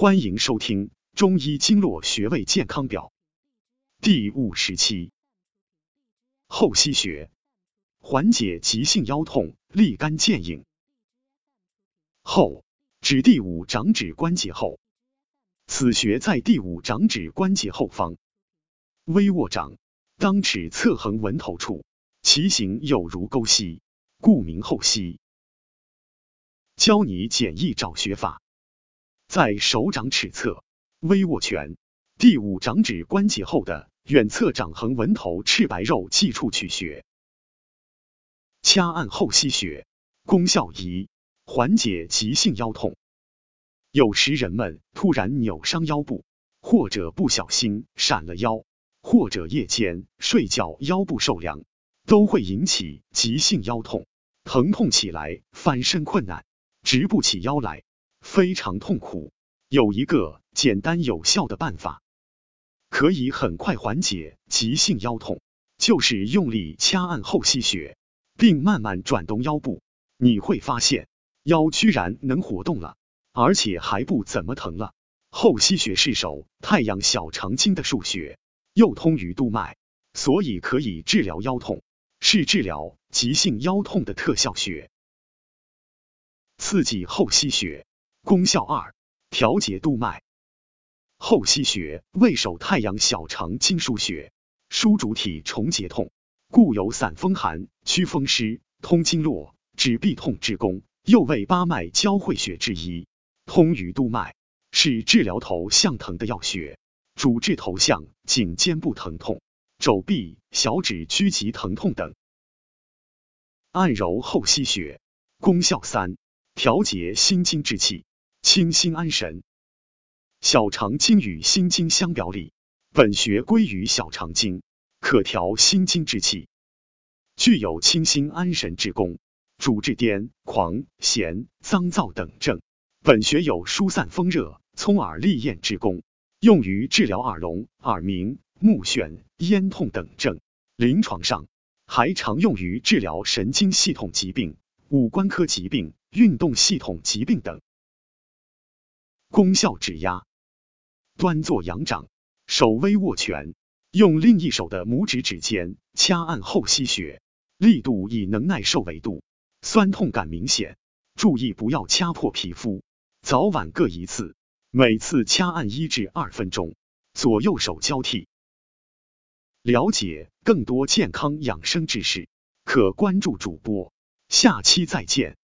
欢迎收听《中医经络穴位健康表》第五十期。后溪穴缓解急性腰痛、立竿见影。后指第五掌指关节后，此穴在第五掌指关节后方，微握掌，当尺侧横纹头处，其形有如沟溪，故名后溪。教你简易找穴法。在手掌尺侧微握拳，第五掌指关节后的远侧掌横纹头赤白肉际处取穴，掐按后溪穴，功效一：缓解急性腰痛。有时人们突然扭伤腰部，或者不小心闪了腰，或者夜间睡觉腰部受凉，都会引起急性腰痛，疼痛起来翻身困难，直不起腰来。非常痛苦，有一个简单有效的办法，可以很快缓解急性腰痛，就是用力掐按后溪穴，并慢慢转动腰部，你会发现腰居然能活动了，而且还不怎么疼了。后溪穴是手太阳小肠经的腧穴，又通于督脉，所以可以治疗腰痛，是治疗急性腰痛的特效穴。刺激后溪穴。功效二：调节督脉。后溪穴为手太阳小肠经腧穴，疏主体重结痛，故有散风寒、祛风湿、通经络、止痹痛之功。又为八脉交汇穴之一，通于督脉，是治疗头项疼的要穴，主治头项颈肩部疼痛、肘臂、小指屈肌疼痛等。按揉后溪穴，功效三：调节心经之气。清心安神，小肠经与心经相表里，本穴归于小肠经，可调心经之气，具有清心安神之功，主治癫狂、痫、脏躁等症。本穴有疏散风热、聪耳利咽之功，用于治疗耳聋、耳鸣、目眩、咽痛等症。临床上还常用于治疗神经系统疾病、五官科疾病、运动系统疾病等。功效指压，端坐仰掌，手微握拳，用另一手的拇指指尖掐按后溪穴，力度以能耐受为度，酸痛感明显，注意不要掐破皮肤，早晚各一次，每次掐按一至二分钟，左右手交替。了解更多健康养生知识，可关注主播，下期再见。